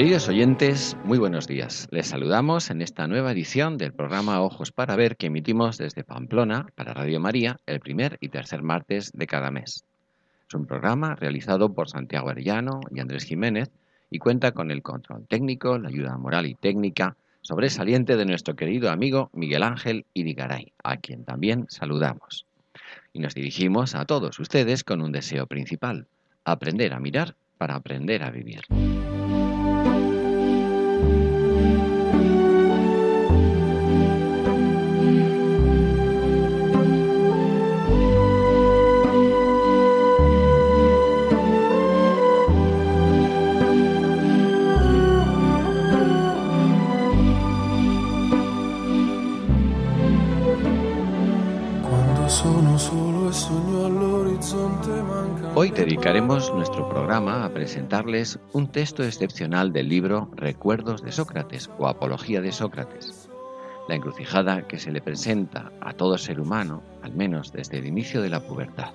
Queridos oyentes, muy buenos días. Les saludamos en esta nueva edición del programa Ojos para Ver que emitimos desde Pamplona para Radio María el primer y tercer martes de cada mes. Es un programa realizado por Santiago Arellano y Andrés Jiménez y cuenta con el control técnico, la ayuda moral y técnica sobresaliente de nuestro querido amigo Miguel Ángel Irigaray, a quien también saludamos. Y nos dirigimos a todos ustedes con un deseo principal, aprender a mirar para aprender a vivir. Hoy dedicaremos nuestro programa a presentarles un texto excepcional del libro Recuerdos de Sócrates o Apología de Sócrates, la encrucijada que se le presenta a todo ser humano, al menos desde el inicio de la pubertad.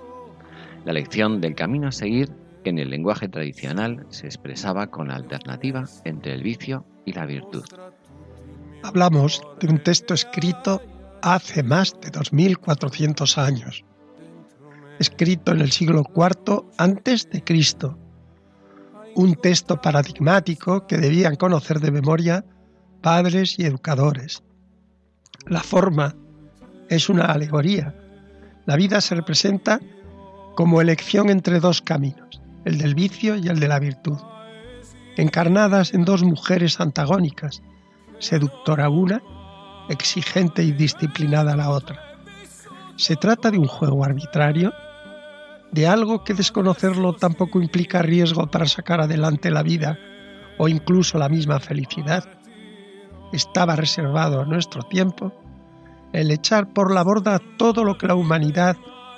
La lección del camino a seguir que en el lenguaje tradicional se expresaba con la alternativa entre el vicio y la virtud. Hablamos de un texto escrito hace más de 2400 años escrito en el siglo IV antes de Cristo. Un texto paradigmático que debían conocer de memoria padres y educadores. La forma es una alegoría. La vida se representa como elección entre dos caminos, el del vicio y el de la virtud, encarnadas en dos mujeres antagónicas, seductora una, exigente y disciplinada la otra. ¿Se trata de un juego arbitrario? De algo que desconocerlo tampoco implica riesgo para sacar adelante la vida o incluso la misma felicidad. Estaba reservado a nuestro tiempo el echar por la borda todo lo que la humanidad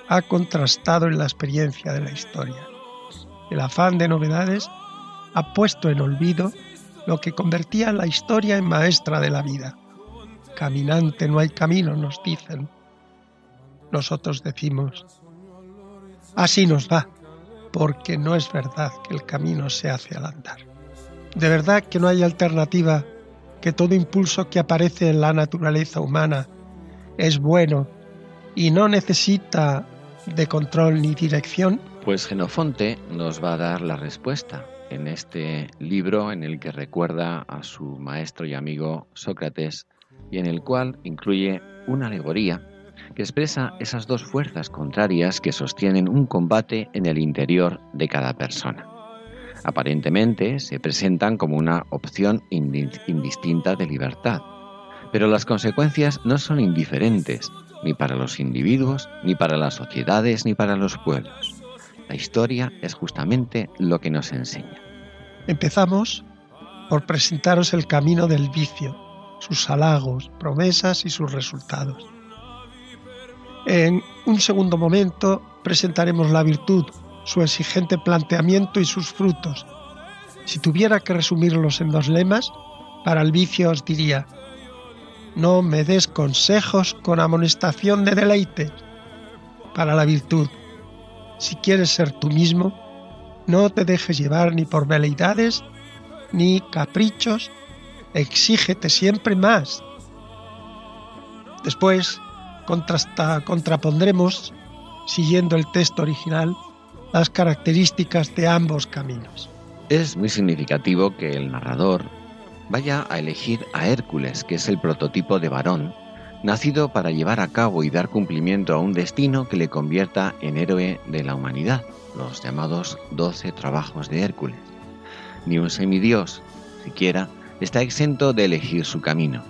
ha contrastado en la experiencia de la historia. El afán de novedades ha puesto en olvido lo que convertía la historia en maestra de la vida. Caminante no hay camino, nos dicen. Nosotros decimos, Así nos va, porque no es verdad que el camino se hace al andar. De verdad que no hay alternativa, que todo impulso que aparece en la naturaleza humana es bueno y no necesita de control ni dirección. Pues Genofonte nos va a dar la respuesta en este libro en el que recuerda a su maestro y amigo Sócrates y en el cual incluye una alegoría que expresa esas dos fuerzas contrarias que sostienen un combate en el interior de cada persona. Aparentemente se presentan como una opción indistinta de libertad, pero las consecuencias no son indiferentes ni para los individuos, ni para las sociedades, ni para los pueblos. La historia es justamente lo que nos enseña. Empezamos por presentaros el camino del vicio, sus halagos, promesas y sus resultados. En un segundo momento presentaremos la virtud, su exigente planteamiento y sus frutos. Si tuviera que resumirlos en dos lemas, para el vicio os diría, no me des consejos con amonestación de deleite. Para la virtud, si quieres ser tú mismo, no te dejes llevar ni por veleidades ni caprichos, exígete siempre más. Después, contrapondremos, siguiendo el texto original, las características de ambos caminos. Es muy significativo que el narrador vaya a elegir a Hércules, que es el prototipo de varón, nacido para llevar a cabo y dar cumplimiento a un destino que le convierta en héroe de la humanidad, los llamados doce trabajos de Hércules. Ni un semidios, siquiera, está exento de elegir su camino.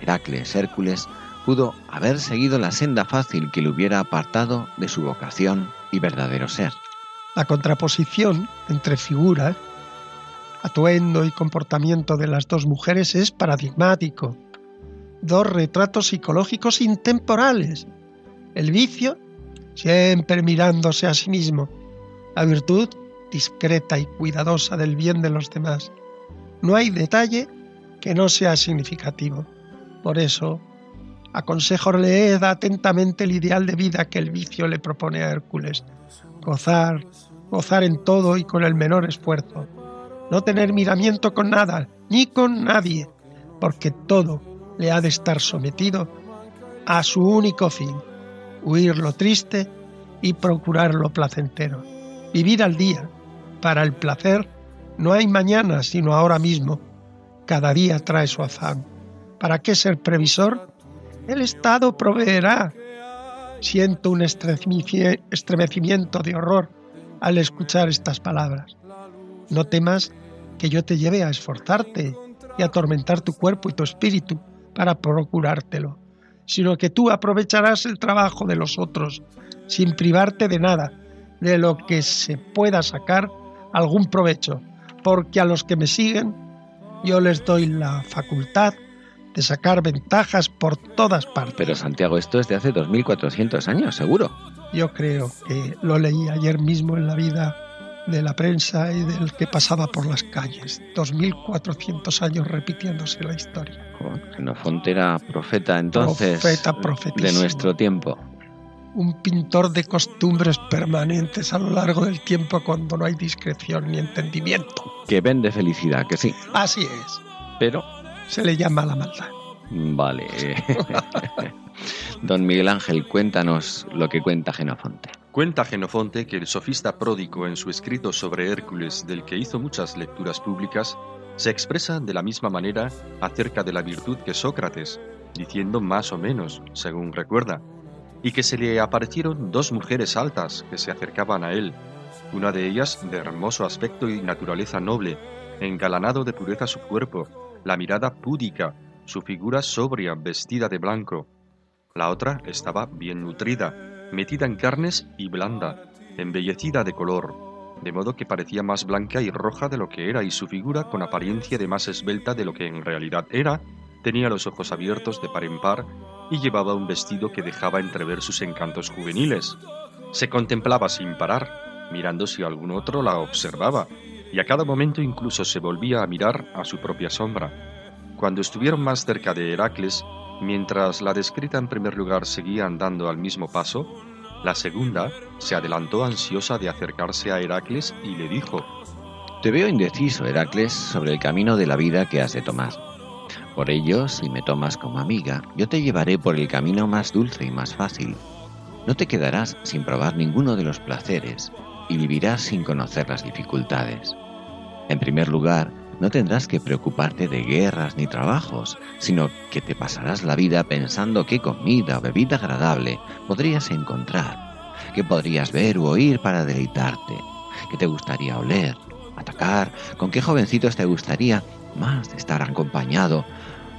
Heracles, Hércules, pudo haber seguido la senda fácil que le hubiera apartado de su vocación y verdadero ser. La contraposición entre figura, atuendo y comportamiento de las dos mujeres es paradigmático. Dos retratos psicológicos intemporales. El vicio, siempre mirándose a sí mismo. La virtud, discreta y cuidadosa del bien de los demás. No hay detalle que no sea significativo. Por eso, aconsejo leer atentamente el ideal de vida que el vicio le propone a Hércules. Gozar, gozar en todo y con el menor esfuerzo. No tener miramiento con nada, ni con nadie, porque todo le ha de estar sometido a su único fin, huir lo triste y procurar lo placentero. Vivir al día. Para el placer no hay mañana, sino ahora mismo. Cada día trae su afán. ¿Para qué ser previsor? El Estado proveerá. Siento un estremecimiento de horror al escuchar estas palabras. No temas que yo te lleve a esforzarte y atormentar tu cuerpo y tu espíritu para procurártelo, sino que tú aprovecharás el trabajo de los otros sin privarte de nada, de lo que se pueda sacar algún provecho, porque a los que me siguen yo les doy la facultad de sacar ventajas por todas partes. Pero Santiago, esto es de hace 2400 años, seguro. Yo creo que lo leí ayer mismo en la vida de la prensa y del que pasaba por las calles. 2400 años repitiéndose la historia. Xenofonte era profeta entonces de nuestro tiempo. Un pintor de costumbres permanentes a lo largo del tiempo cuando no hay discreción ni entendimiento. Que vende felicidad, que sí. Así es. Pero se le llama la maldad. Vale. Don Miguel Ángel, cuéntanos lo que cuenta Genofonte. Cuenta Genofonte que el sofista pródigo en su escrito sobre Hércules, del que hizo muchas lecturas públicas, se expresa de la misma manera acerca de la virtud que Sócrates, diciendo más o menos, según recuerda, y que se le aparecieron dos mujeres altas que se acercaban a él, una de ellas de hermoso aspecto y naturaleza noble, engalanado de pureza su cuerpo, la mirada púdica, su figura sobria, vestida de blanco. La otra estaba bien nutrida, metida en carnes y blanda, embellecida de color, de modo que parecía más blanca y roja de lo que era y su figura, con apariencia de más esbelta de lo que en realidad era, tenía los ojos abiertos de par en par y llevaba un vestido que dejaba entrever sus encantos juveniles. Se contemplaba sin parar, mirando si algún otro la observaba, y a cada momento incluso se volvía a mirar a su propia sombra. Cuando estuvieron más cerca de Heracles, mientras la descrita en primer lugar seguía andando al mismo paso, la segunda se adelantó ansiosa de acercarse a Heracles y le dijo, Te veo indeciso, Heracles, sobre el camino de la vida que has de tomar. Por ello, si me tomas como amiga, yo te llevaré por el camino más dulce y más fácil. No te quedarás sin probar ninguno de los placeres, y vivirás sin conocer las dificultades. En primer lugar, no tendrás que preocuparte de guerras ni trabajos, sino que te pasarás la vida pensando qué comida o bebida agradable podrías encontrar, qué podrías ver u oír para deleitarte, qué te gustaría oler, atacar, con qué jovencitos te gustaría más estar acompañado,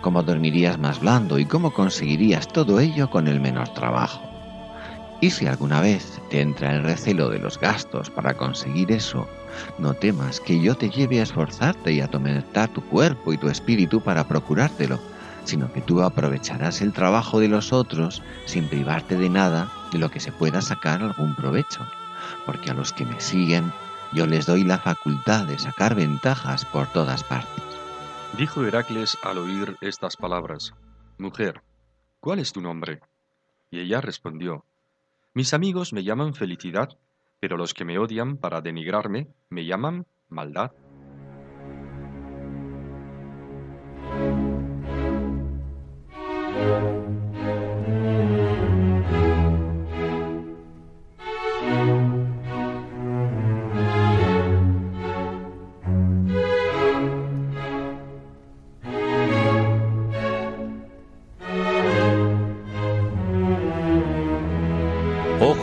cómo dormirías más blando y cómo conseguirías todo ello con el menor trabajo. Y si alguna vez te entra el recelo de los gastos para conseguir eso, no temas que yo te lleve a esforzarte y a atormentar tu cuerpo y tu espíritu para procurártelo, sino que tú aprovecharás el trabajo de los otros sin privarte de nada de lo que se pueda sacar algún provecho, porque a los que me siguen yo les doy la facultad de sacar ventajas por todas partes. Dijo Heracles al oír estas palabras, Mujer, ¿cuál es tu nombre? Y ella respondió, mis amigos me llaman felicidad, pero los que me odian para denigrarme me llaman maldad.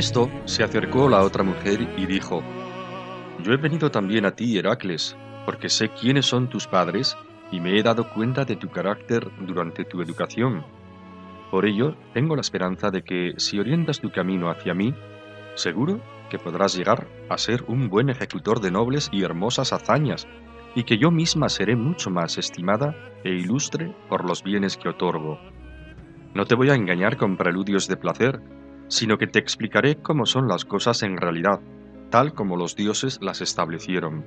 Esto se acercó la otra mujer y dijo, Yo he venido también a ti, Heracles, porque sé quiénes son tus padres y me he dado cuenta de tu carácter durante tu educación. Por ello, tengo la esperanza de que si orientas tu camino hacia mí, seguro que podrás llegar a ser un buen ejecutor de nobles y hermosas hazañas, y que yo misma seré mucho más estimada e ilustre por los bienes que otorgo. No te voy a engañar con preludios de placer, sino que te explicaré cómo son las cosas en realidad, tal como los dioses las establecieron.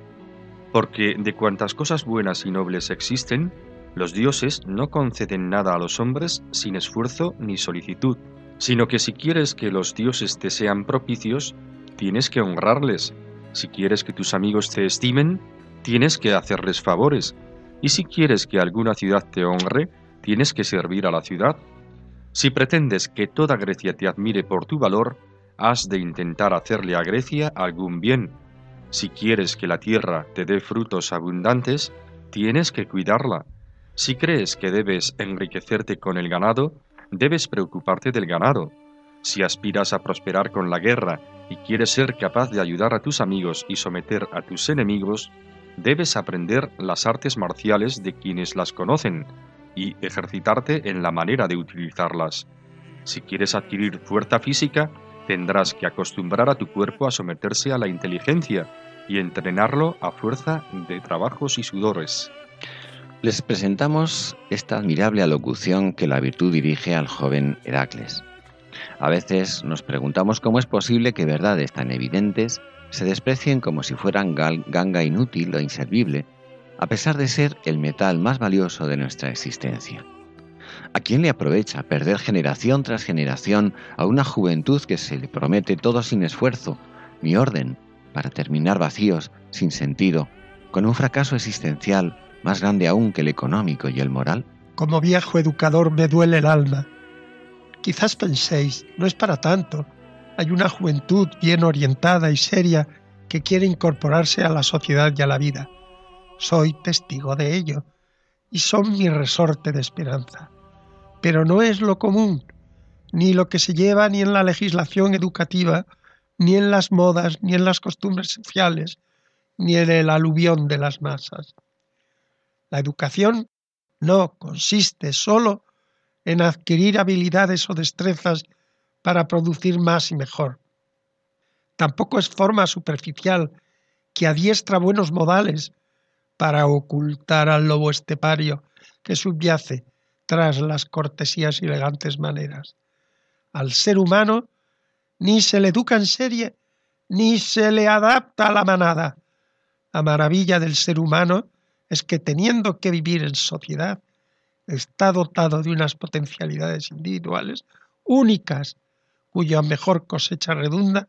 Porque de cuantas cosas buenas y nobles existen, los dioses no conceden nada a los hombres sin esfuerzo ni solicitud, sino que si quieres que los dioses te sean propicios, tienes que honrarles. Si quieres que tus amigos te estimen, tienes que hacerles favores. Y si quieres que alguna ciudad te honre, tienes que servir a la ciudad. Si pretendes que toda Grecia te admire por tu valor, has de intentar hacerle a Grecia algún bien. Si quieres que la tierra te dé frutos abundantes, tienes que cuidarla. Si crees que debes enriquecerte con el ganado, debes preocuparte del ganado. Si aspiras a prosperar con la guerra y quieres ser capaz de ayudar a tus amigos y someter a tus enemigos, debes aprender las artes marciales de quienes las conocen y ejercitarte en la manera de utilizarlas. Si quieres adquirir fuerza física, tendrás que acostumbrar a tu cuerpo a someterse a la inteligencia y entrenarlo a fuerza de trabajos y sudores. Les presentamos esta admirable alocución que la virtud dirige al joven Heracles. A veces nos preguntamos cómo es posible que verdades tan evidentes se desprecien como si fueran ganga inútil o inservible a pesar de ser el metal más valioso de nuestra existencia. ¿A quién le aprovecha perder generación tras generación a una juventud que se le promete todo sin esfuerzo, ni orden, para terminar vacíos, sin sentido, con un fracaso existencial más grande aún que el económico y el moral? Como viejo educador me duele el alma. Quizás penséis, no es para tanto. Hay una juventud bien orientada y seria que quiere incorporarse a la sociedad y a la vida soy testigo de ello y son mi resorte de esperanza. Pero no es lo común, ni lo que se lleva ni en la legislación educativa, ni en las modas, ni en las costumbres sociales, ni en el aluvión de las masas. La educación no consiste sólo en adquirir habilidades o destrezas para producir más y mejor. Tampoco es forma superficial que adiestra buenos modales para ocultar al lobo estepario que subyace tras las cortesías y elegantes maneras. Al ser humano ni se le educa en serie, ni se le adapta a la manada. La maravilla del ser humano es que teniendo que vivir en sociedad, está dotado de unas potencialidades individuales únicas, cuya mejor cosecha redunda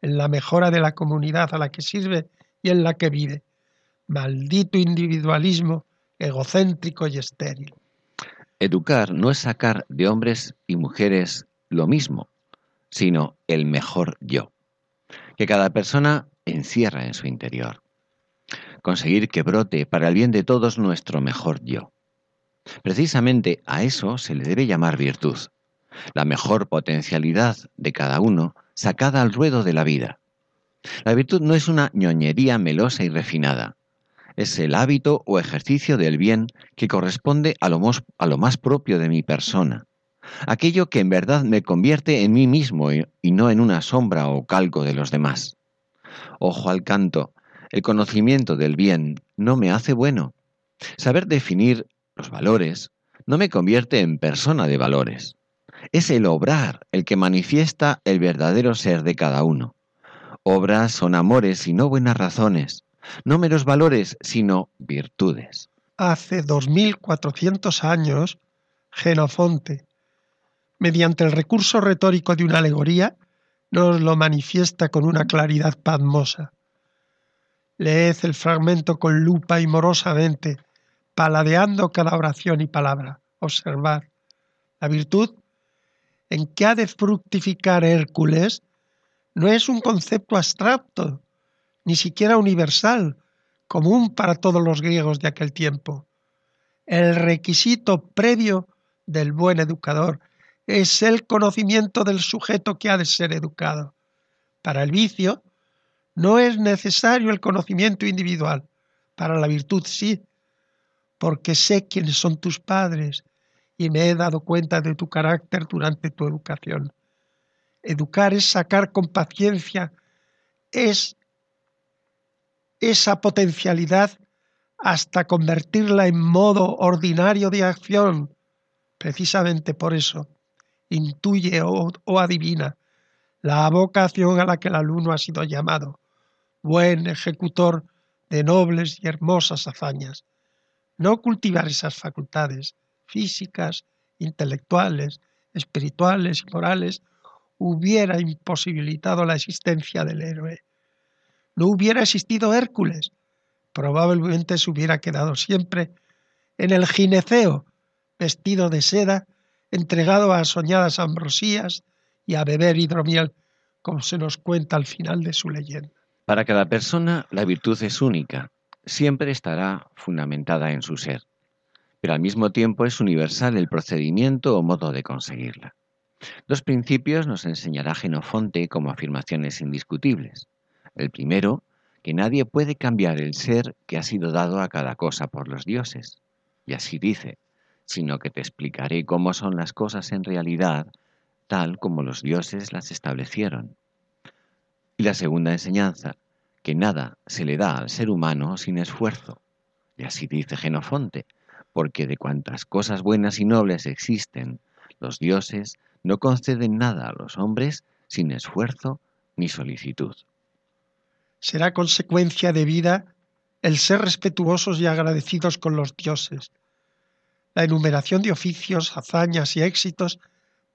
en la mejora de la comunidad a la que sirve y en la que vive maldito individualismo egocéntrico y estéril. Educar no es sacar de hombres y mujeres lo mismo, sino el mejor yo, que cada persona encierra en su interior. Conseguir que brote para el bien de todos nuestro mejor yo. Precisamente a eso se le debe llamar virtud, la mejor potencialidad de cada uno sacada al ruedo de la vida. La virtud no es una ñoñería melosa y refinada, es el hábito o ejercicio del bien que corresponde a lo, más, propio de mi persona, aquello que en verdad me convierte en mí mismo y, y no en una sombra o calco de los demás. Ojo al canto, el conocimiento del bien no me hace bueno. Saber definir los valores no me convierte en persona de valores. Es el obrar el que manifiesta el verdadero ser de cada uno. Obras son amores y no buenas razones no meros valores, sino virtudes. Hace 2400 años, Genofonte, mediante el recurso retórico de una alegoría, nos lo manifiesta con una claridad pasmosa. Leed el fragmento con lupa y morosamente, paladeando cada oración y palabra. Observad. La virtud en que ha de fructificar Hércules no es un concepto abstracto, ni siquiera universal, común para todos los griegos de aquel tiempo. El requisito previo del buen educador es el conocimiento del sujeto que ha de ser educado. Para el vicio no es necesario el conocimiento individual, para la virtud sí, porque sé quiénes son tus padres y me he dado cuenta de tu carácter durante tu educación. Educar es sacar con paciencia, es esa potencialidad hasta convertirla en modo ordinario de acción. Precisamente por eso, intuye o, adivina la vocación a la que el alumno ha sido llamado, buen ejecutor de nobles y hermosas hazañas. No cultivar esas facultades físicas, intelectuales, espirituales y morales hubiera imposibilitado la existencia del héroe. No hubiera existido Hércules, probablemente se hubiera quedado siempre en el gineceo, vestido de seda, entregado a soñadas ambrosías y a beber hidromiel, como se nos cuenta al final de su leyenda. Para cada persona la virtud es única, siempre estará fundamentada en su ser, pero al mismo tiempo es universal el procedimiento o modo de conseguirla. Dos principios nos enseñará Genofonte como afirmaciones indiscutibles. El primero, que nadie puede cambiar el ser que ha sido dado a cada cosa por los dioses. Y así dice, sino que te explicaré cómo son las cosas en realidad, tal como los dioses las establecieron. Y la segunda enseñanza, que nada se le da al ser humano sin esfuerzo. Y así dice Genofonte, porque de cuantas cosas buenas y nobles existen, los dioses no conceden nada a los hombres sin esfuerzo ni solicitud. Será consecuencia de vida el ser respetuosos y agradecidos con los dioses. La enumeración de oficios, hazañas y éxitos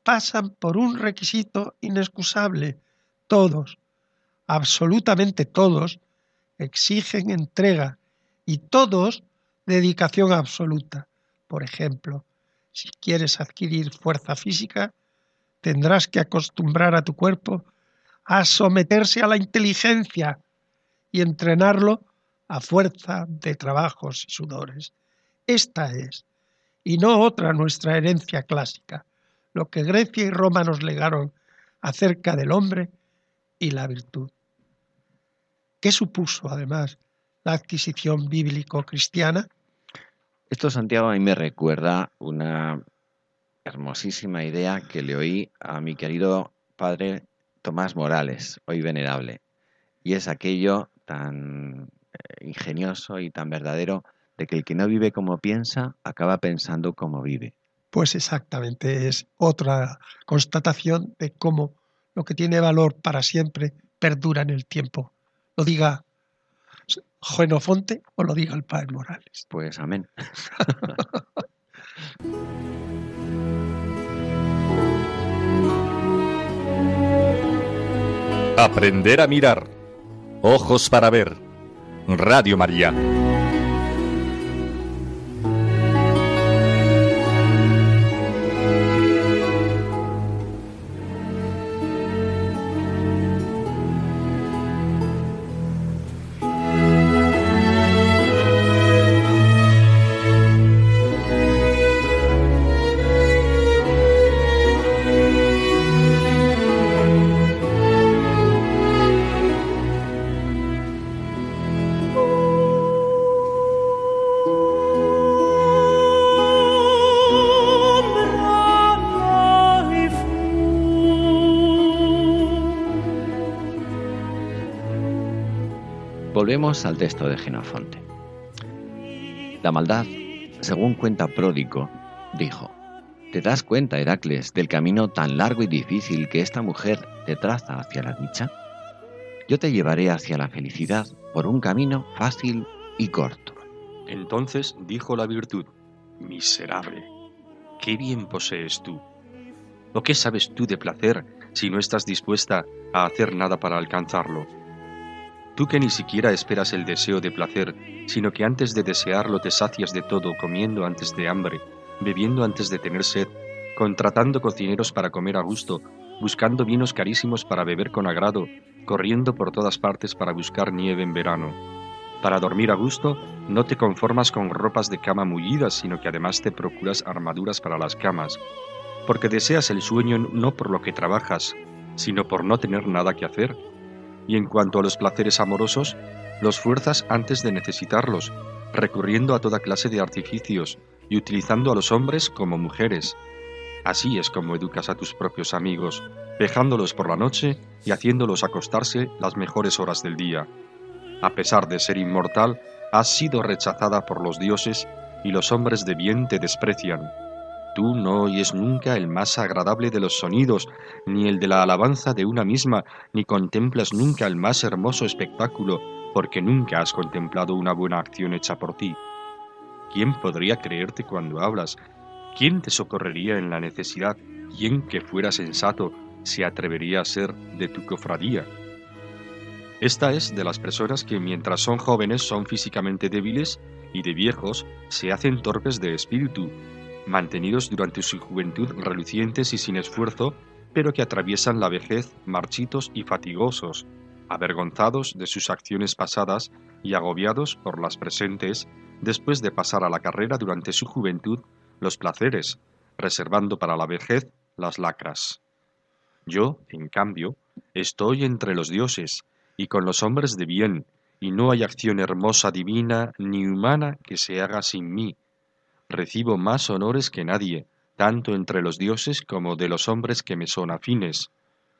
pasan por un requisito inexcusable. Todos, absolutamente todos, exigen entrega y todos dedicación absoluta. Por ejemplo, si quieres adquirir fuerza física, tendrás que acostumbrar a tu cuerpo a someterse a la inteligencia y entrenarlo a fuerza de trabajos y sudores. Esta es, y no otra nuestra herencia clásica, lo que Grecia y Roma nos legaron acerca del hombre y la virtud. ¿Qué supuso, además, la adquisición bíblico-cristiana? Esto, Santiago, a mí me recuerda una hermosísima idea que le oí a mi querido padre Tomás Morales, hoy venerable, y es aquello tan eh, ingenioso y tan verdadero de que el que no vive como piensa acaba pensando como vive. Pues exactamente, es otra constatación de cómo lo que tiene valor para siempre perdura en el tiempo. Lo diga Genofonte o lo diga el padre Morales. Pues amén. Aprender a mirar. Ojos para ver. Radio María. Al texto de Genofonte. La maldad, según cuenta Pródico, dijo, ¿te das cuenta, Heracles, del camino tan largo y difícil que esta mujer te traza hacia la dicha? Yo te llevaré hacia la felicidad por un camino fácil y corto. Entonces dijo la virtud, miserable, qué bien posees tú. ¿O qué sabes tú de placer si no estás dispuesta a hacer nada para alcanzarlo? Tú que ni siquiera esperas el deseo de placer, sino que antes de desearlo te sacias de todo, comiendo antes de hambre, bebiendo antes de tener sed, contratando cocineros para comer a gusto, buscando vinos carísimos para beber con agrado, corriendo por todas partes para buscar nieve en verano. Para dormir a gusto, no te conformas con ropas de cama mullidas, sino que además te procuras armaduras para las camas. porque deseas el sueño no por lo que trabajas, sino por no tener nada que hacer. Y en cuanto a los placeres amorosos, los fuerzas antes de necesitarlos, recurriendo a toda clase de artificios y utilizando a los hombres como mujeres. Así es como educas a tus propios amigos, dejándolos por la noche y haciéndolos acostarse las mejores horas del día. A pesar de ser inmortal, has sido rechazada por los dioses y los hombres de bien te desprecian. Tú no oyes nunca el más agradable de los sonidos, ni el de la alabanza de una misma, ni contemplas nunca el más hermoso espectáculo, porque nunca has contemplado una buena acción hecha por ti. ¿Quién podría creerte cuando hablas? ¿Quién te socorrería en la necesidad? ¿Quién que fuera sensato se atrevería a ser de tu cofradía? Esta es de las personas que mientras son jóvenes son físicamente débiles y de viejos se hacen torpes de espíritu, mantenidos durante su juventud relucientes y sin esfuerzo, pero que atraviesan la vejez marchitos y fatigosos, avergonzados de sus acciones pasadas y agobiados por las presentes, después de pasar a la carrera durante su juventud los placeres, reservando para la vejez las lacras. Yo, en cambio, estoy entre los dioses y con los hombres de bien, y no hay acción hermosa divina ni humana que se haga sin mí. Recibo más honores que nadie, tanto entre los dioses como de los hombres que me son afines.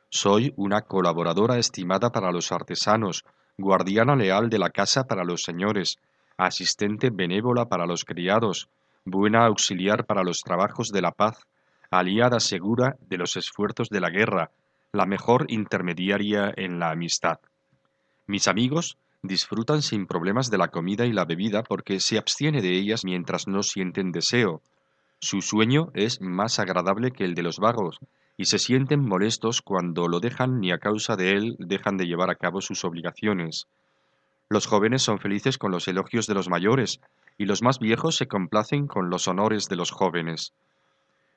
Soy una colaboradora estimada para los artesanos, guardiana leal de la casa para los señores, asistente benévola para los criados, buena auxiliar para los trabajos de la paz, aliada segura de los esfuerzos de la guerra, la mejor intermediaria en la amistad. Mis amigos disfrutan sin problemas de la comida y la bebida porque se abstiene de ellas mientras no sienten deseo. Su sueño es más agradable que el de los vagos, y se sienten molestos cuando lo dejan ni a causa de él dejan de llevar a cabo sus obligaciones. Los jóvenes son felices con los elogios de los mayores, y los más viejos se complacen con los honores de los jóvenes.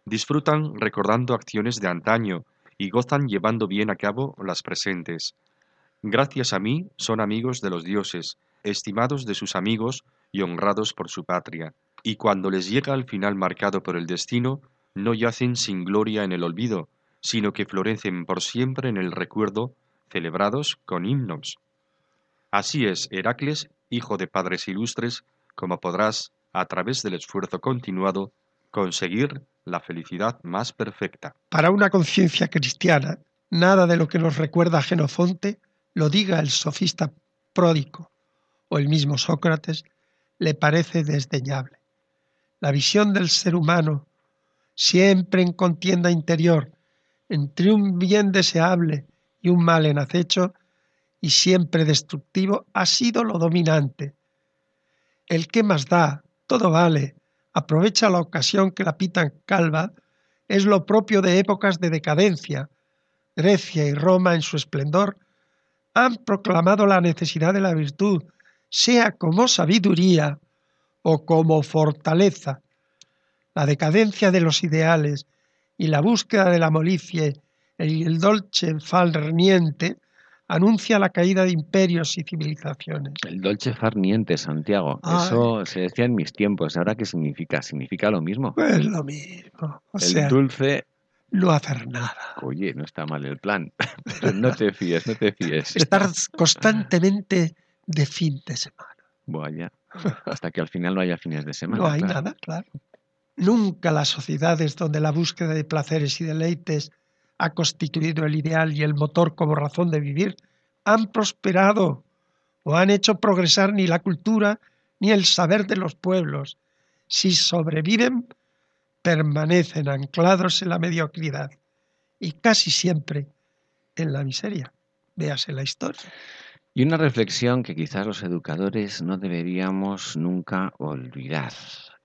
Disfrutan recordando acciones de antaño, y gozan llevando bien a cabo las presentes. Gracias a mí son amigos de los dioses, estimados de sus amigos y honrados por su patria, y cuando les llega el final marcado por el destino, no yacen sin gloria en el olvido, sino que florecen por siempre en el recuerdo, celebrados con himnos. Así es, Heracles, hijo de padres ilustres, como podrás, a través del esfuerzo continuado, conseguir la felicidad más perfecta. Para una conciencia cristiana, nada de lo que nos recuerda Genofonte lo diga el sofista pródico o el mismo Sócrates, le parece desdeñable. La visión del ser humano, siempre en contienda interior entre un bien deseable y un mal en acecho, y siempre destructivo, ha sido lo dominante. El que más da, todo vale, aprovecha la ocasión que la pitan calva, es lo propio de épocas de decadencia. Grecia y Roma en su esplendor han proclamado la necesidad de la virtud, sea como sabiduría o como fortaleza. La decadencia de los ideales y la búsqueda de la molicie y el dolce farniente anuncia la caída de imperios y civilizaciones. El dolce farniente, Santiago, eso se decía en mis tiempos. ¿Ahora qué significa? ¿Significa lo mismo? Pues lo mismo. el dulce no hacer nada. Oye, no está mal el plan. no te fíes, no te fíes. Estar constantemente de fin de semana. Vaya. Hasta que al final no haya fines de semana. No hay nada, claro. Nunca las sociedades donde la búsqueda de placeres y deleites ha constituido el ideal y el motor como razón de vivir han prosperado o han hecho progresar ni la cultura ni el saber de los pueblos. Si sobreviven, permanecen anclados en la mediocridad y casi siempre en la miseria. Véase la historia. Y una reflexión que quizás los educadores no deberíamos nunca olvidar,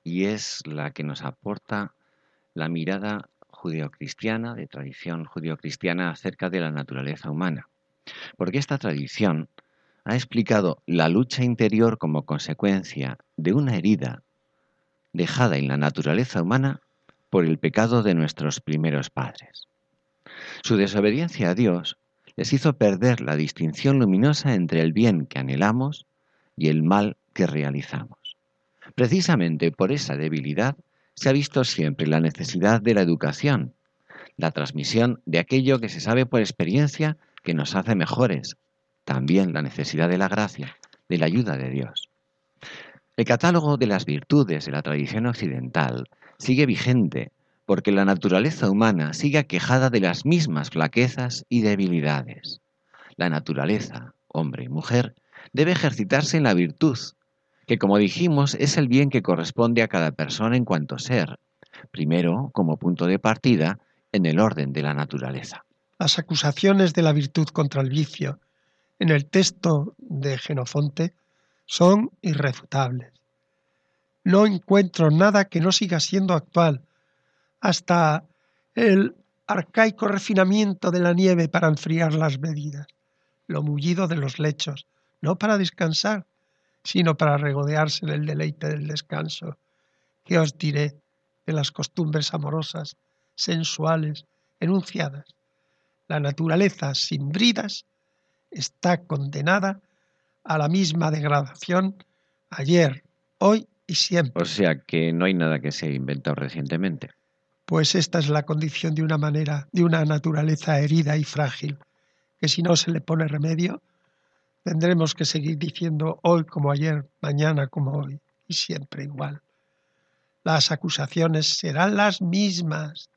y es la que nos aporta la mirada judeocristiana, de tradición judeocristiana, acerca de la naturaleza humana. Porque esta tradición ha explicado la lucha interior como consecuencia de una herida dejada en la naturaleza humana por el pecado de nuestros primeros padres. Su desobediencia a Dios les hizo perder la distinción luminosa entre el bien que anhelamos y el mal que realizamos. Precisamente por esa debilidad se ha visto siempre la necesidad de la educación la transmisión de aquello que se sabe por experiencia que nos hace mejores, también la necesidad de la gracia, de la ayuda de Dios. El catálogo de las virtudes de la tradición occidental sigue vigente porque la naturaleza humana sigue aquejada de las mismas flaquezas y debilidades. La naturaleza, hombre y mujer, debe ejercitarse en la virtud, que como dijimos es el bien que corresponde a cada persona en cuanto ser, primero como punto de partida en el orden de la naturaleza. Las acusaciones de la virtud contra el vicio en el texto de Genofonte son irrefutables. No encuentro nada que no siga siendo actual, hasta el arcaico refinamiento de la nieve para enfriar las bebidas, lo mullido de los lechos, no para descansar, sino para regodearse en el deleite del descanso. ¿Qué os diré de las costumbres amorosas, sensuales, enunciadas? La naturaleza sin bridas está condenada a la misma degradación ayer, hoy y siempre. O sea que no hay nada que se haya inventado recientemente. Pues esta es la condición de una manera, de una naturaleza herida y frágil, que si no se le pone remedio, tendremos que seguir diciendo hoy como ayer, mañana como hoy, y siempre igual. Las acusaciones serán las mismas.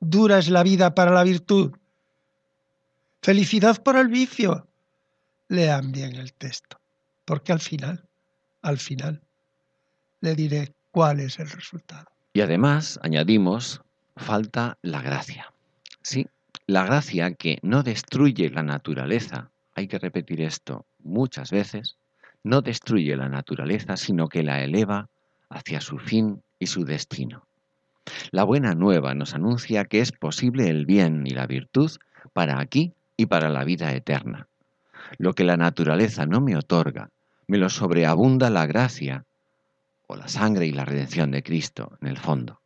Dura es la vida para la virtud. Felicidad por el vicio. Lean bien el texto, porque al final, al final, le diré cuál es el resultado. Y además, añadimos, falta la gracia. Sí, la gracia que no destruye la naturaleza, hay que repetir esto muchas veces, no destruye la naturaleza, sino que la eleva hacia su fin y su destino. La buena nueva nos anuncia que es posible el bien y la virtud para aquí y para la vida eterna. Lo que la naturaleza no me otorga, me lo sobreabunda la gracia o la sangre y la redención de Cristo, en el fondo.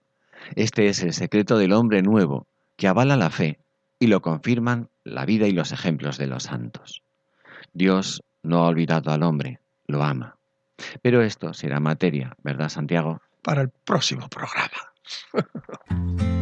Este es el secreto del hombre nuevo, que avala la fe y lo confirman la vida y los ejemplos de los santos. Dios no ha olvidado al hombre, lo ama. Pero esto será materia, ¿verdad, Santiago? Para el próximo programa.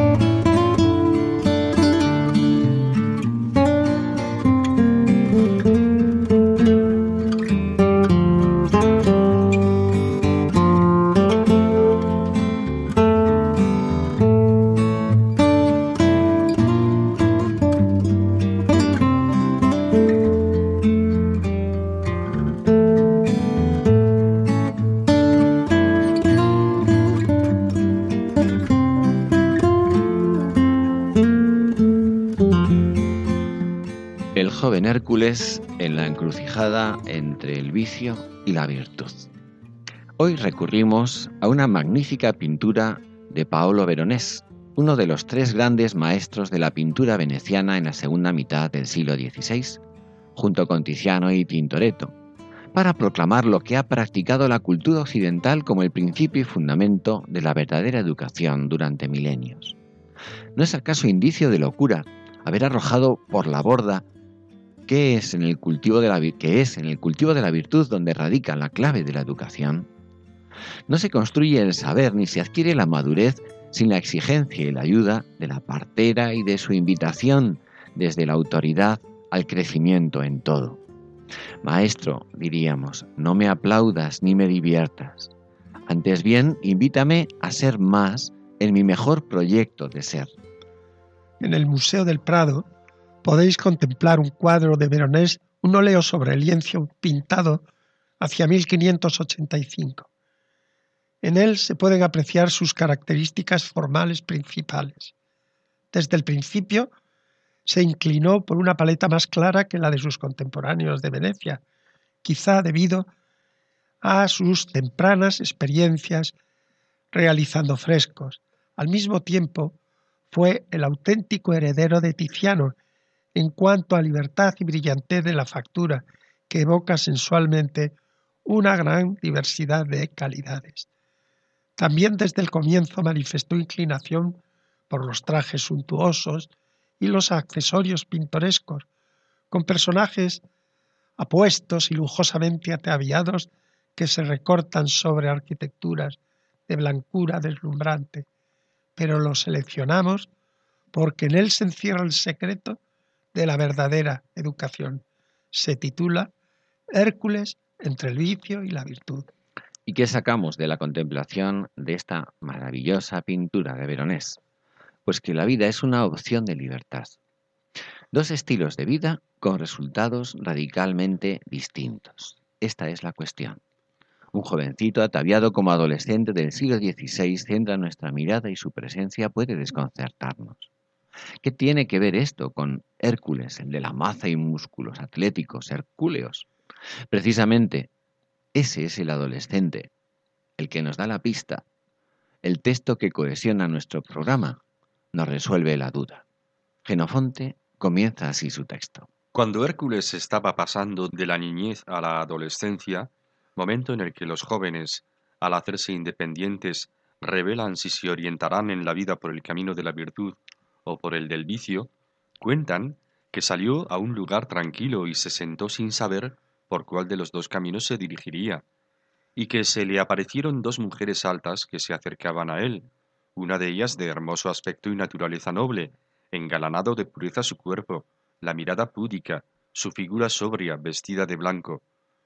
Encrucijada entre el vicio y la virtud. Hoy recurrimos a una magnífica pintura de Paolo Veronés, uno de los tres grandes maestros de la pintura veneciana en la segunda mitad del siglo XVI, junto con Tiziano y Tintoretto, para proclamar lo que ha practicado la cultura occidental como el principio y fundamento de la verdadera educación durante milenios. ¿No es acaso indicio de locura haber arrojado por la borda ¿Qué es en el cultivo de la, es en el cultivo de la virtud donde radica la clave de la educación? No se construye el saber ni se adquiere la madurez sin la exigencia y la ayuda de la partera y de su invitación desde la autoridad al crecimiento en todo. Maestro, diríamos, no me aplaudas ni me diviertas. Antes bien, invítame a ser más en mi mejor proyecto de ser. En el Museo del Prado podéis contemplar un cuadro de Veronés, un óleo sobre lienzo pintado hacia 1585. En él se pueden apreciar sus características formales principales. Desde el principio se inclinó por una paleta más clara que la de sus contemporáneos de Venecia, quizá debido a sus tempranas experiencias realizando frescos. Al mismo tiempo, fue el auténtico heredero de Tiziano en cuanto a libertad y brillantez de la factura que evoca sensualmente una gran diversidad de calidades. También desde el comienzo manifestó inclinación por los trajes suntuosos y los accesorios pintorescos, con personajes apuestos y lujosamente ataviados que se recortan sobre arquitecturas de blancura deslumbrante, pero lo seleccionamos porque en él se encierra el secreto de la verdadera educación. Se titula Hércules entre el vicio y la virtud. ¿Y qué sacamos de la contemplación de esta maravillosa pintura de Veronés? Pues que la vida es una opción de libertad. Dos estilos de vida con resultados radicalmente distintos. Esta es la cuestión. Un jovencito ataviado como adolescente del siglo XVI centra nuestra mirada y su presencia puede desconcertarnos. ¿Qué tiene que ver esto con Hércules, el de la maza y músculos atléticos, hercúleos? Precisamente, ese es el adolescente, el que nos da la pista. El texto que cohesiona nuestro programa nos resuelve la duda. Genofonte comienza así su texto. Cuando Hércules estaba pasando de la niñez a la adolescencia, momento en el que los jóvenes, al hacerse independientes, revelan si se orientarán en la vida por el camino de la virtud o por el del vicio, cuentan que salió a un lugar tranquilo y se sentó sin saber por cuál de los dos caminos se dirigiría, y que se le aparecieron dos mujeres altas que se acercaban a él, una de ellas de hermoso aspecto y naturaleza noble, engalanado de pureza su cuerpo, la mirada púdica, su figura sobria, vestida de blanco.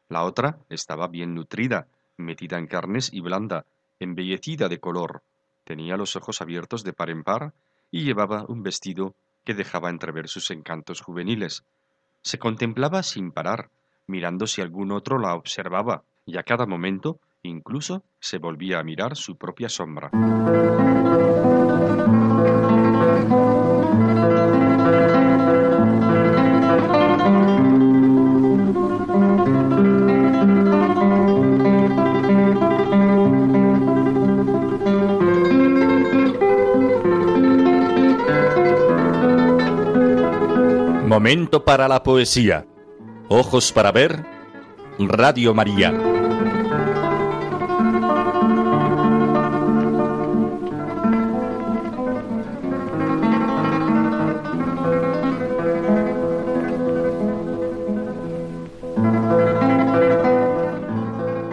La otra estaba bien nutrida, metida en carnes y blanda, embellecida de color, tenía los ojos abiertos de par en par y llevaba un vestido que dejaba entrever sus encantos juveniles. Se contemplaba sin parar, mirando si algún otro la observaba, y a cada momento incluso se volvía a mirar su propia sombra. Momento para la poesía. Ojos para ver. Radio María.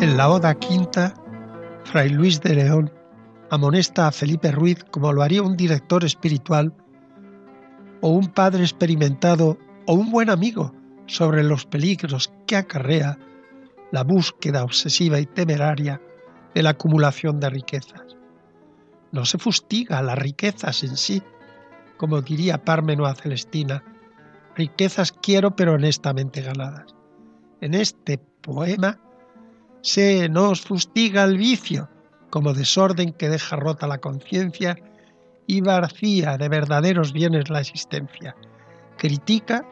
En la Oda Quinta, Fray Luis de León amonesta a Felipe Ruiz como lo haría un director espiritual o un padre experimentado o un buen amigo sobre los peligros que acarrea la búsqueda obsesiva y temeraria de la acumulación de riquezas. No se fustiga las riquezas en sí, como diría Pármeno a Celestina, riquezas quiero pero honestamente ganadas. En este poema se nos fustiga el vicio como desorden que deja rota la conciencia y vacía de verdaderos bienes la existencia. Critica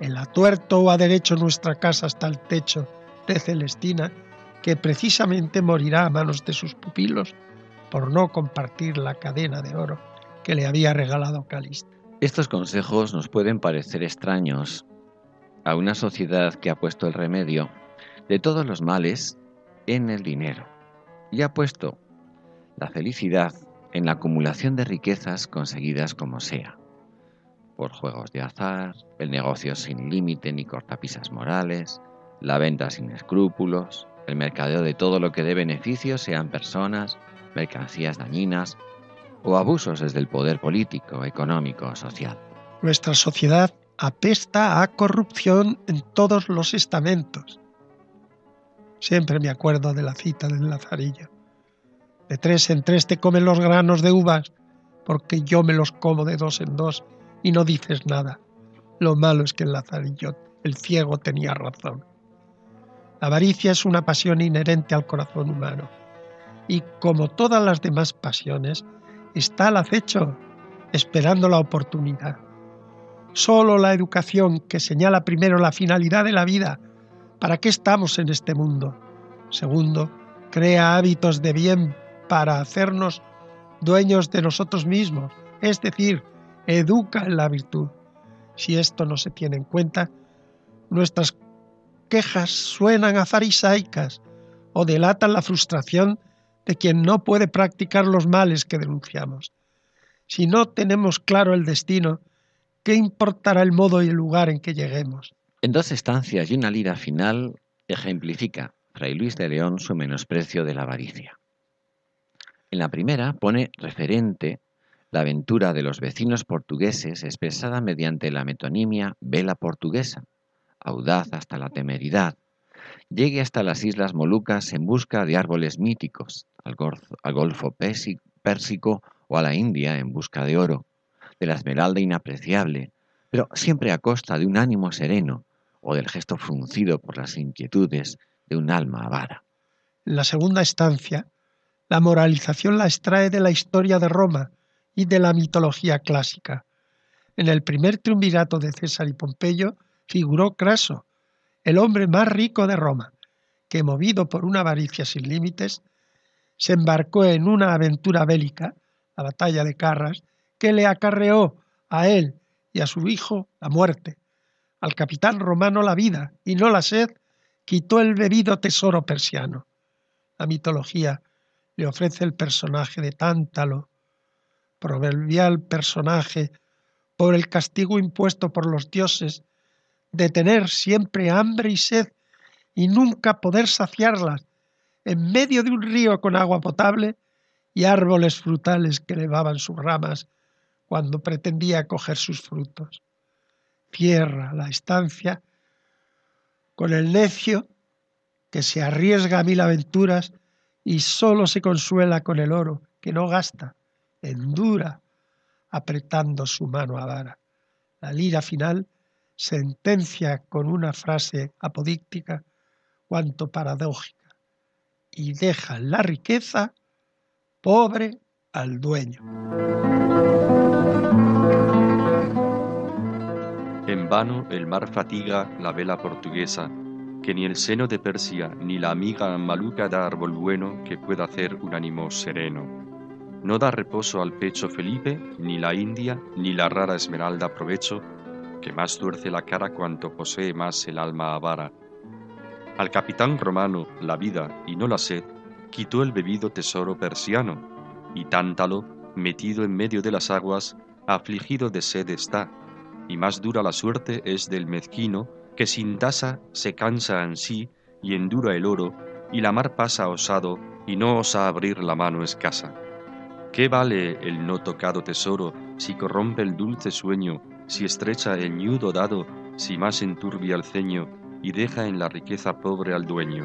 el atuerto o a derecho nuestra casa hasta el techo de Celestina, que precisamente morirá a manos de sus pupilos por no compartir la cadena de oro que le había regalado Calista. Estos consejos nos pueden parecer extraños a una sociedad que ha puesto el remedio de todos los males en el dinero y ha puesto la felicidad en la acumulación de riquezas conseguidas como sea, por juegos de azar, el negocio sin límite ni cortapisas morales, la venta sin escrúpulos, el mercadeo de todo lo que dé beneficios, sean personas, mercancías dañinas o abusos desde el poder político, económico o social. Nuestra sociedad apesta a corrupción en todos los estamentos. Siempre me acuerdo de la cita del Lazarillo. De tres en tres te comen los granos de uvas, porque yo me los como de dos en dos y no dices nada. Lo malo es que el Lazarillo, el ciego, tenía razón. La avaricia es una pasión inherente al corazón humano y como todas las demás pasiones, está al acecho, esperando la oportunidad. Solo la educación que señala primero la finalidad de la vida, para qué estamos en este mundo. Segundo, crea hábitos de bien para hacernos dueños de nosotros mismos, es decir, educa en la virtud. Si esto no se tiene en cuenta, nuestras quejas suenan a farisaicas o delatan la frustración de quien no puede practicar los males que denunciamos. Si no tenemos claro el destino, ¿qué importará el modo y el lugar en que lleguemos? En dos estancias y una lira final ejemplifica Fray Luis de León su menosprecio de la avaricia. En la primera pone referente la aventura de los vecinos portugueses expresada mediante la metonimia vela portuguesa, audaz hasta la temeridad, llegue hasta las islas Molucas en busca de árboles míticos, al, Golfo Pérsico o a la India en busca de oro, de la esmeralda inapreciable, pero siempre a costa de un ánimo sereno o del gesto fruncido por las inquietudes de un alma avara. La segunda estancia, la moralización la extrae de la historia de Roma y de la mitología clásica. En el primer triunvirato de César y Pompeyo figuró Craso, el hombre más rico de Roma, que movido por una avaricia sin límites, se embarcó en una aventura bélica, la batalla de Carras, que le acarreó a él y a su hijo la muerte, al capitán romano la vida y no la sed, quitó el bebido tesoro persiano. La mitología le ofrece el personaje de Tántalo, proverbial personaje por el castigo impuesto por los dioses de tener siempre hambre y sed y nunca poder saciarlas en medio de un río con agua potable y árboles frutales que elevaban sus ramas cuando pretendía coger sus frutos. Cierra la estancia con el necio que se arriesga a mil aventuras y sólo se consuela con el oro que no gasta, endura, apretando su mano avara. La lira final sentencia con una frase apodíctica cuanto paradójica y deja la riqueza pobre al dueño. En vano el mar fatiga la vela portuguesa que ni el seno de Persia ni la amiga maluca da árbol bueno que pueda hacer un ánimo sereno. No da reposo al pecho Felipe, ni la India, ni la rara esmeralda provecho, que más tuerce la cara cuanto posee más el alma avara. Al capitán romano la vida y no la sed quitó el bebido tesoro persiano, y tántalo, metido en medio de las aguas, afligido de sed está, y más dura la suerte es del mezquino que sin tasa se cansa en sí y endura el oro, y la mar pasa osado y no osa abrir la mano escasa. ¿Qué vale el no tocado tesoro si corrompe el dulce sueño, si estrecha el ñudo dado, si más enturbia el ceño y deja en la riqueza pobre al dueño?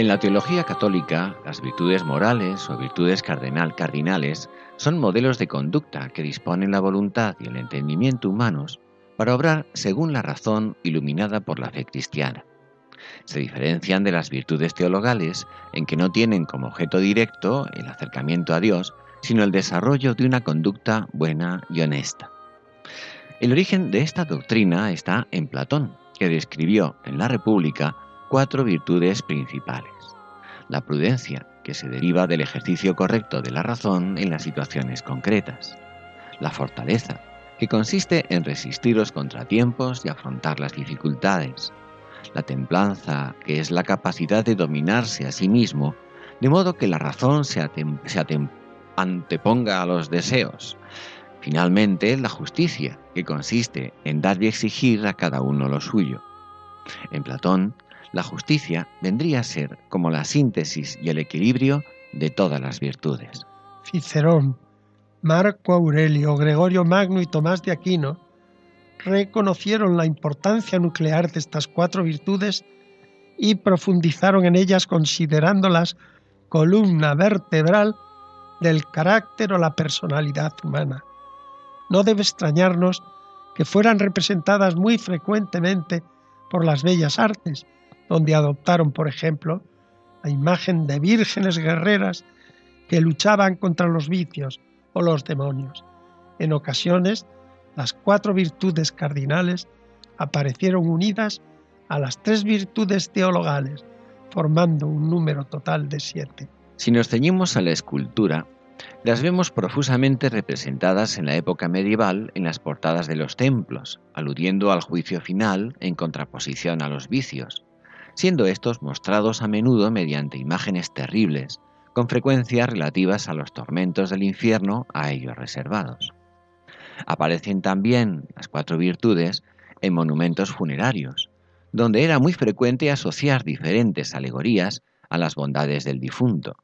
En la teología católica, las virtudes morales o virtudes cardenal cardinales son modelos de conducta que disponen la voluntad y el entendimiento humanos para obrar según la razón iluminada por la fe cristiana. Se diferencian de las virtudes teologales en que no tienen como objeto directo el acercamiento a Dios, sino el desarrollo de una conducta buena y honesta. El origen de esta doctrina está en Platón, que describió en la República cuatro virtudes principales. La prudencia, que se deriva del ejercicio correcto de la razón en las situaciones concretas. La fortaleza, que consiste en resistir los contratiempos y afrontar las dificultades. La templanza, que es la capacidad de dominarse a sí mismo, de modo que la razón se, anteponga a los deseos. Finalmente, la justicia, que consiste en dar y exigir a cada uno lo suyo. En Platón, la justicia vendría a ser como la síntesis y el equilibrio de todas las virtudes. Cicerón, Marco Aurelio, Gregorio Magno y Tomás de Aquino reconocieron la importancia nuclear de estas cuatro virtudes y profundizaron en ellas considerándolas columna vertebral del carácter o la personalidad humana. No debe extrañarnos que fueran representadas muy frecuentemente por las bellas artes, donde adoptaron, por ejemplo, la imagen de vírgenes guerreras que luchaban contra los vicios o los demonios. En ocasiones, las cuatro virtudes cardinales aparecieron unidas a las tres virtudes teologales, formando un número total de siete. Si nos ceñimos a la escultura, las vemos profusamente representadas en la época medieval en las portadas de los templos, aludiendo al juicio final en contraposición a los vicios, siendo estos mostrados a menudo mediante imágenes terribles, con frecuencia relativas a los tormentos del infierno a ellos reservados. Aparecen también las cuatro virtudes en monumentos funerarios, donde era muy frecuente asociar diferentes alegorías a las bondades del difunto,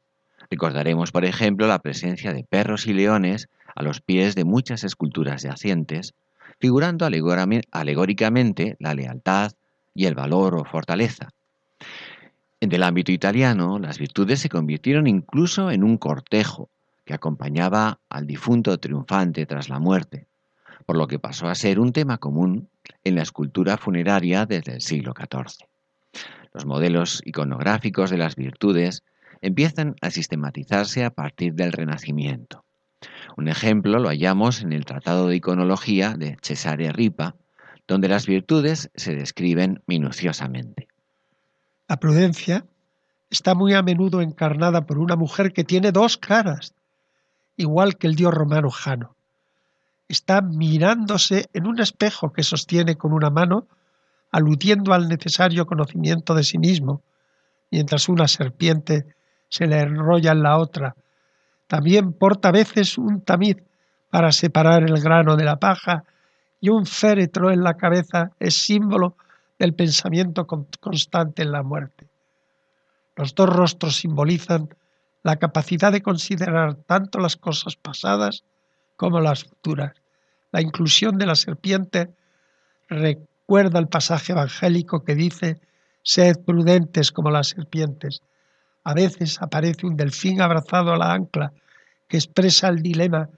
Recordaremos, por ejemplo, la presencia de perros y leones a los pies de muchas esculturas yacientes, figurando alegóricamente la lealtad y el valor o fortaleza. En el ámbito italiano, las virtudes se convirtieron incluso en un cortejo que acompañaba al difunto triunfante tras la muerte, por lo que pasó a ser un tema común en la escultura funeraria desde el siglo XIV. Los modelos iconográficos de las virtudes empiezan a sistematizarse a partir del Renacimiento. Un ejemplo lo hallamos en el Tratado de Iconología de Cesare Ripa, donde las virtudes se describen minuciosamente. La prudencia está muy a menudo encarnada por una mujer que tiene dos caras, igual que el dios romano Jano. Está mirándose en un espejo que sostiene con una mano, aludiendo al necesario conocimiento de sí mismo, mientras una serpiente se le enrolla en la otra. También porta a veces un tamiz para separar el grano de la paja y un féretro en la cabeza es símbolo del pensamiento constante en la muerte. Los dos rostros simbolizan la capacidad de considerar tanto las cosas pasadas como las futuras. La inclusión de la serpiente recuerda el pasaje evangélico que dice, sed prudentes como las serpientes, a veces aparece un delfín abrazado a la ancla que expresa el dilema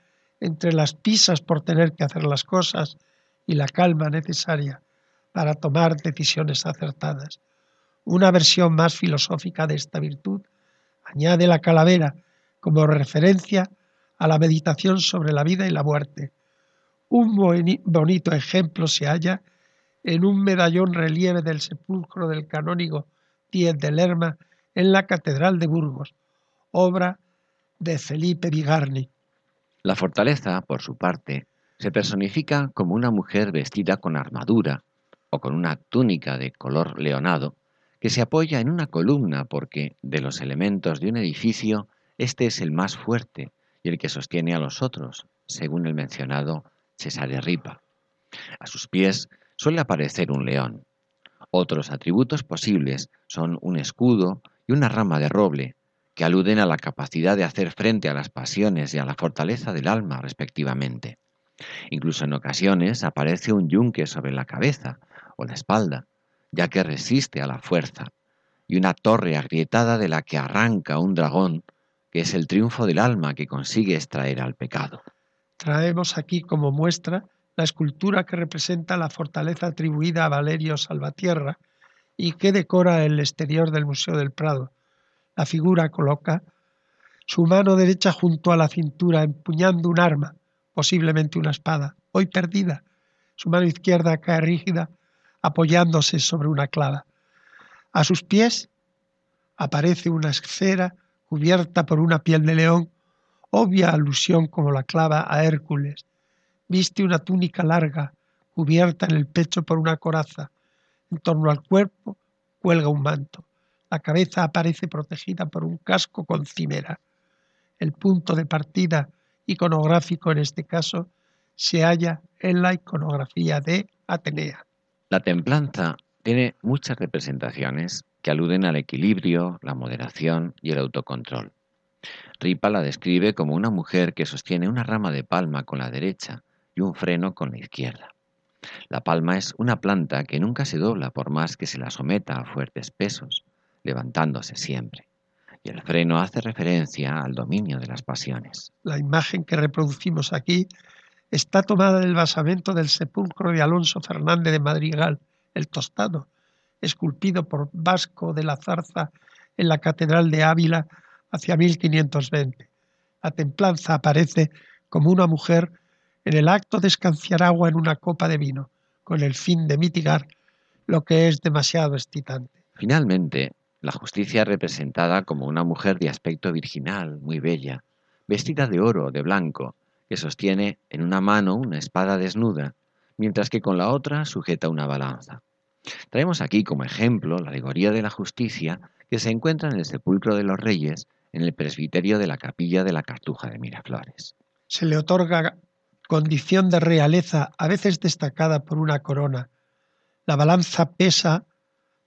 entre las pisas por tener que hacer las cosas y la calma necesaria para tomar decisiones acertadas. Una versión más filosófica de esta virtud añade la calavera como referencia a la meditación sobre la vida y la muerte. Un bonito ejemplo se halla en un medallón relieve del sepulcro del canónigo Diez de Lerma en la Catedral de Burgos, obra de Felipe Vigarni. La fortaleza, por su parte, se personifica como una mujer vestida con armadura o con una túnica de color leonado que se apoya en una columna porque de los elementos de un edificio este es el más fuerte y el que sostiene a los otros, según el mencionado Cesare Ripa. A sus pies suele aparecer un león. Otros atributos posibles son un escudo y una rama de roble, que aluden a la capacidad de hacer frente a las pasiones y a la fortaleza del alma, respectivamente. Incluso en ocasiones aparece un yunque sobre la cabeza la espalda, ya que resiste a la fuerza, y una torre agrietada de la que arranca un dragón, que es el triunfo del alma que consigue extraer al pecado. Traemos aquí como muestra la escultura que representa la fortaleza atribuida a Valerio Salvatierra, y que decora el exterior del Museo del Prado. La figura coloca su mano derecha junto a la cintura, empuñando un arma, posiblemente una espada, hoy perdida. Su mano izquierda cae rígida, apoyándose sobre una clava. A sus pies aparece una esfera cubierta por una piel de león, obvia alusión como la clava a Hércules. Viste una túnica larga, cubierta en el pecho por una coraza. En torno al cuerpo cuelga un manto. La cabeza aparece protegida por un casco con cimera. El punto de partida iconográfico en este caso se halla en la iconografía de Atenea. La templanza tiene muchas representaciones que aluden al equilibrio, la moderación y el autocontrol. Ripa la describe como una mujer que sostiene una rama de palma con la derecha y un freno con la izquierda. La palma es una planta que nunca se dobla por más que se la someta a fuertes pesos, levantándose siempre. Y el freno hace referencia al dominio de las pasiones. La imagen que reproducimos aquí está tomada del basamento del sepulcro de Alonso Fernández de Madrigal, el tostado, esculpido por Vasco de la Zarza en la Catedral de Ávila hacia 1520. La templanza aparece como una mujer en el acto de escanciar agua en una copa de vino, con el fin de mitigar lo que es demasiado excitante. Finalmente, la justicia representada como una mujer de aspecto virginal, muy bella, vestida de oro, de blanco, que sostiene en una mano una espada desnuda, mientras que con la otra sujeta una balanza. Traemos aquí como ejemplo la alegoría de la justicia que se encuentra en el sepulcro de los reyes en el presbiterio de la capilla de la Cartuja de Miraflores. Se le otorga condición de realeza, a veces destacada por una corona. La balanza pesa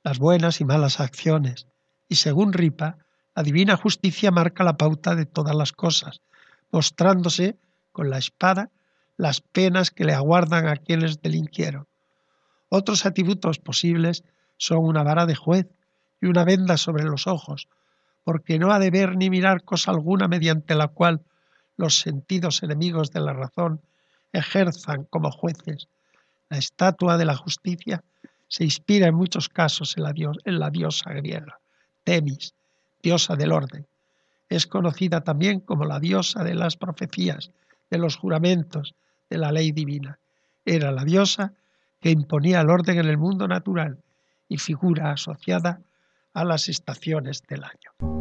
las buenas y malas acciones, y según Ripa, la divina justicia marca la pauta de todas las cosas, mostrándose con la espada las penas que le aguardan a quienes delinquieron. Otros atributos posibles son una vara de juez y una venda sobre los ojos, porque no ha de ver ni mirar cosa alguna mediante la cual los sentidos enemigos de la razón ejerzan como jueces. La estatua de la justicia se inspira en muchos casos en la, en la diosa griega, Temis, diosa del orden. Es conocida también como la diosa de las profecías, de los juramentos, de la ley divina. Era la diosa que imponía el orden en el mundo natural y figura asociada a las estaciones del año.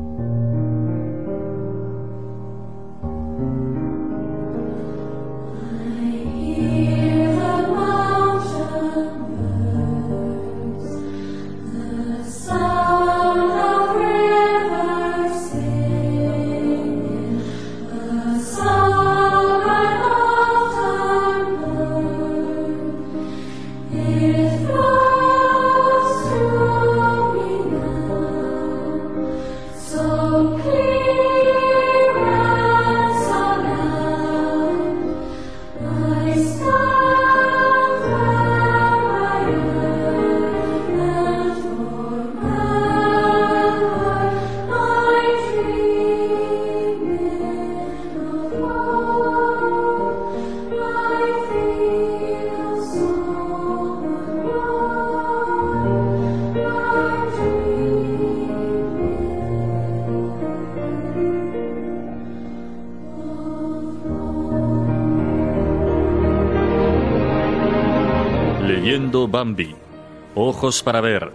Ojos para ver.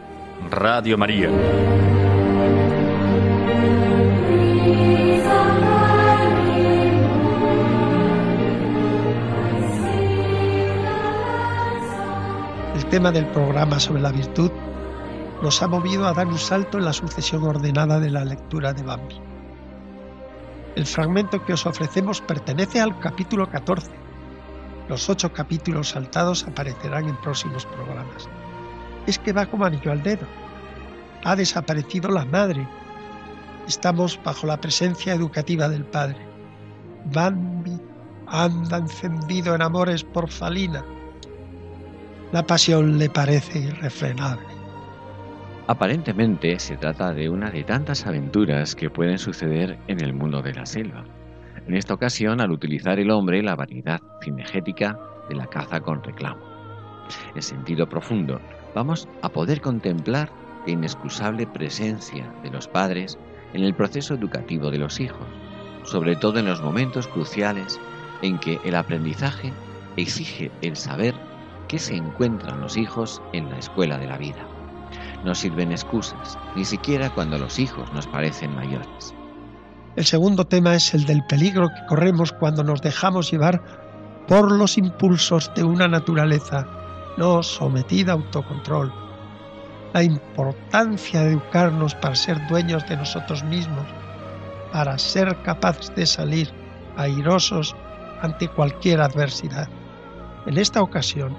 Radio María. El tema del programa sobre la virtud nos ha movido a dar un salto en la sucesión ordenada de la lectura de Bambi. El fragmento que os ofrecemos pertenece al capítulo 14 los ocho capítulos saltados aparecerán en próximos programas. Es que va como anillo al dedo. Ha desaparecido la madre. Estamos bajo la presencia educativa del padre. Bambi anda encendido en amores por Falina. La pasión le parece irrefrenable. Aparentemente se trata de una de tantas aventuras que pueden suceder en el mundo de la selva en esta ocasión al utilizar el hombre la variedad cinegética de la caza con reclamo. En sentido profundo, vamos a poder contemplar la inexcusable presencia de los padres en el proceso educativo de los hijos, sobre todo en los momentos cruciales en que el aprendizaje exige el saber qué se encuentran los hijos en la escuela de la vida. No sirven excusas, ni siquiera cuando los hijos nos parecen mayores. El segundo tema es el del peligro que corremos cuando nos dejamos llevar por los impulsos de una naturaleza no sometida a autocontrol. La importancia de educarnos para ser dueños de nosotros mismos, para ser capaces de salir airosos ante cualquier adversidad. En esta ocasión,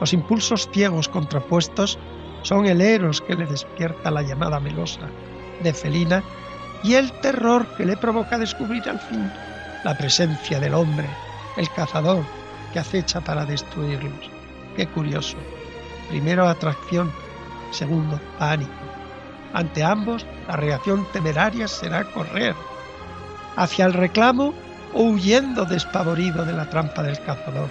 los impulsos ciegos contrapuestos son el eros que le despierta la llamada melosa de Felina y el terror que le provoca descubrir al fin la presencia del hombre, el cazador que acecha para destruirlos. Qué curioso. Primero atracción, segundo pánico. Ante ambos, la reacción temeraria será correr hacia el reclamo o huyendo despavorido de la trampa del cazador.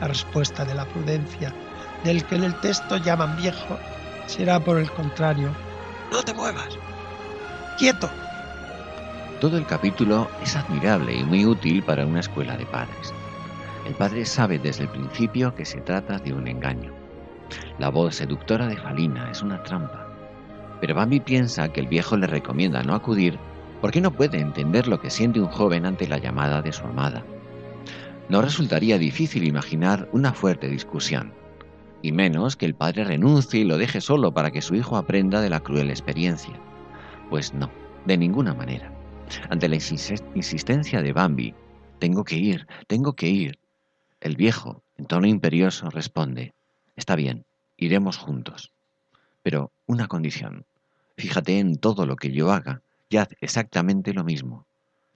La respuesta de la prudencia, del que en el texto llaman viejo, será por el contrario, no te muevas, quieto. Todo el capítulo es admirable y muy útil para una escuela de padres. El padre sabe desde el principio que se trata de un engaño. La voz seductora de Falina es una trampa. Pero Bambi piensa que el viejo le recomienda no acudir porque no puede entender lo que siente un joven ante la llamada de su amada. No resultaría difícil imaginar una fuerte discusión, y menos que el padre renuncie y lo deje solo para que su hijo aprenda de la cruel experiencia. Pues no, de ninguna manera. Ante la insistencia de Bambi, tengo que ir, tengo que ir. El viejo, en tono imperioso, responde, Está bien, iremos juntos. Pero una condición, fíjate en todo lo que yo haga y haz exactamente lo mismo.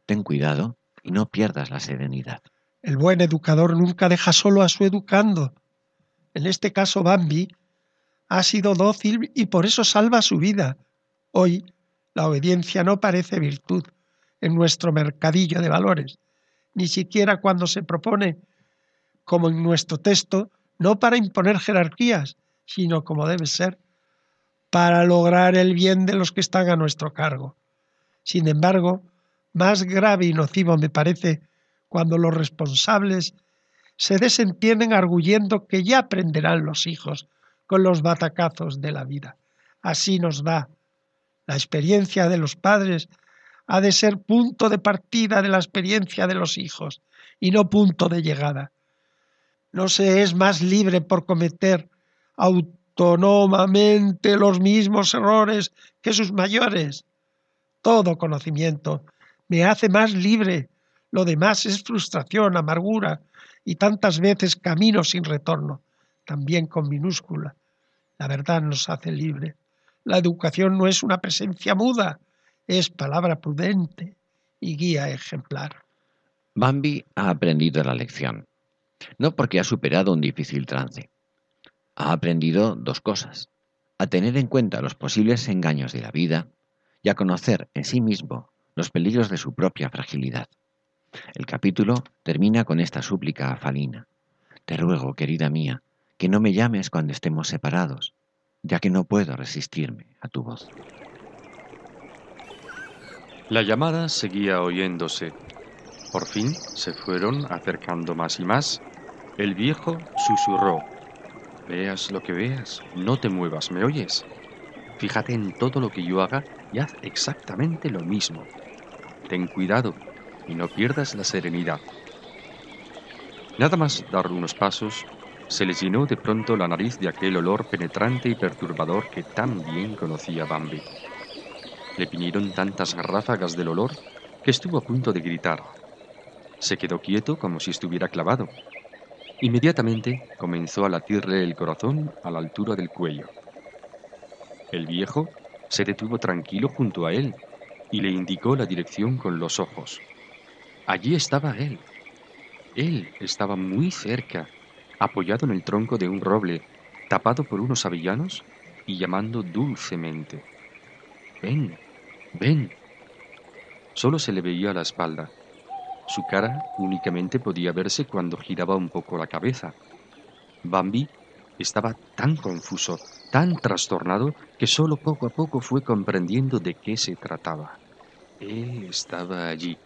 Ten cuidado y no pierdas la serenidad. El buen educador nunca deja solo a su educando. En este caso, Bambi ha sido dócil y por eso salva su vida. Hoy, la obediencia no parece virtud en nuestro mercadillo de valores, ni siquiera cuando se propone, como en nuestro texto, no para imponer jerarquías, sino como debe ser, para lograr el bien de los que están a nuestro cargo. Sin embargo, más grave y nocivo me parece cuando los responsables se desentienden arguyendo que ya aprenderán los hijos con los batacazos de la vida. Así nos da. La experiencia de los padres ha de ser punto de partida de la experiencia de los hijos y no punto de llegada. No se es más libre por cometer autónomamente los mismos errores que sus mayores. Todo conocimiento me hace más libre lo demás es frustración, amargura y tantas veces camino sin retorno, también con minúscula. La verdad nos hace libre. La educación no es una presencia muda, es palabra prudente y guía ejemplar. Bambi ha aprendido la lección, no porque ha superado un difícil trance. Ha aprendido dos cosas, a tener en cuenta los posibles engaños de la vida y a conocer en sí mismo los peligros de su propia fragilidad. El capítulo termina con esta súplica a Falina. Te ruego, querida mía, que no me llames cuando estemos separados, ya que no puedo resistirme a tu voz. La llamada seguía oyéndose. Por fin se fueron acercando más y más. El viejo susurró. Veas lo que veas, no te muevas, ¿me oyes? Fíjate en todo lo que yo haga y haz exactamente lo mismo. Ten cuidado, y no pierdas la serenidad. Nada más dar unos pasos, se les llenó de pronto la nariz de aquel olor penetrante y perturbador que tan bien conocía Bambi. Le vinieron tantas ráfagas del olor que estuvo a punto de gritar. Se quedó quieto como si estuviera clavado. Inmediatamente comenzó a latirle el corazón a la altura del cuello. El viejo se detuvo tranquilo junto a él y le indicó la dirección con los ojos. Allí estaba él. Él estaba muy cerca, apoyado en el tronco de un roble, tapado por unos avellanos y llamando dulcemente. Ven, ven. Solo se le veía la espalda. Su cara únicamente podía verse cuando giraba un poco la cabeza. Bambi estaba tan confuso, tan trastornado, que solo poco a poco fue comprendiendo de qué se trataba. Él estaba allí,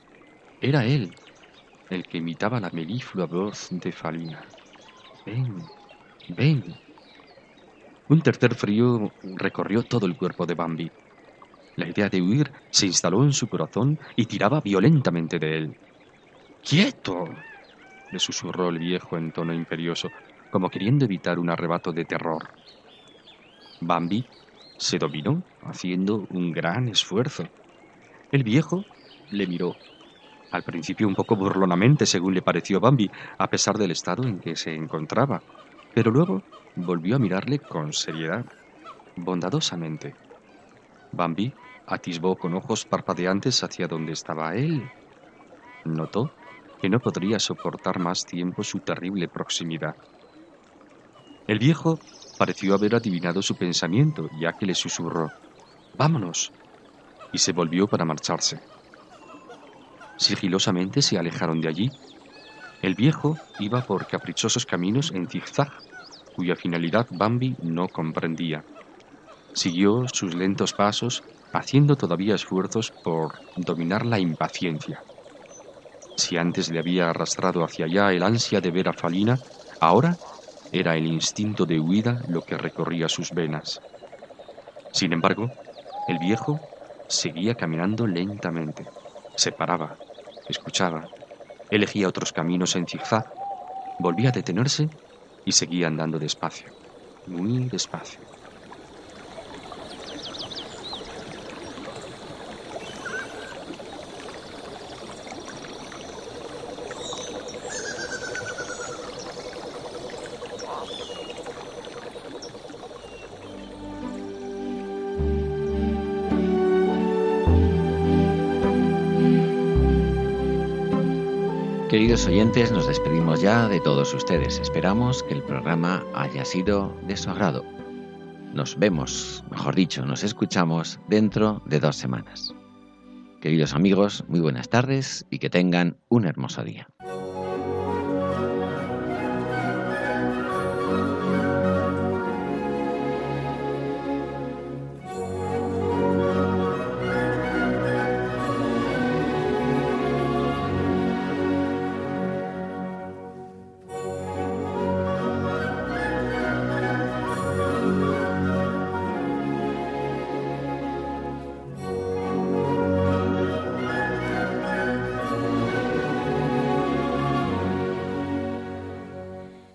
era él el que imitaba la meliflua voz de Falina. Ven, ven. Un tercer frío recorrió todo el cuerpo de Bambi. La idea de huir se instaló en su corazón y tiraba violentamente de él. ¡Quieto! le susurró el viejo en tono imperioso, como queriendo evitar un arrebato de terror. Bambi se dominó, haciendo un gran esfuerzo. El viejo le miró, al principio un poco burlonamente, según le pareció Bambi, a pesar del estado en que se encontraba, pero luego volvió a mirarle con seriedad, bondadosamente. Bambi atisbó con ojos parpadeantes hacia donde estaba él. Notó que no podría soportar más tiempo su terrible proximidad. El viejo pareció haber adivinado su pensamiento, ya que le susurró, Vámonos, y se volvió para marcharse. Sigilosamente se alejaron de allí. El viejo iba por caprichosos caminos en zigzag, cuya finalidad Bambi no comprendía. Siguió sus lentos pasos, haciendo todavía esfuerzos por dominar la impaciencia. Si antes le había arrastrado hacia allá el ansia de ver a Falina, ahora era el instinto de huida lo que recorría sus venas. Sin embargo, el viejo seguía caminando lentamente. Se paraba, escuchaba, elegía otros caminos en zigzag, volvía a detenerse y seguía andando despacio, muy despacio. Nos despedimos ya de todos ustedes. Esperamos que el programa haya sido de su agrado. Nos vemos, mejor dicho, nos escuchamos dentro de dos semanas. Queridos amigos, muy buenas tardes y que tengan un hermoso día.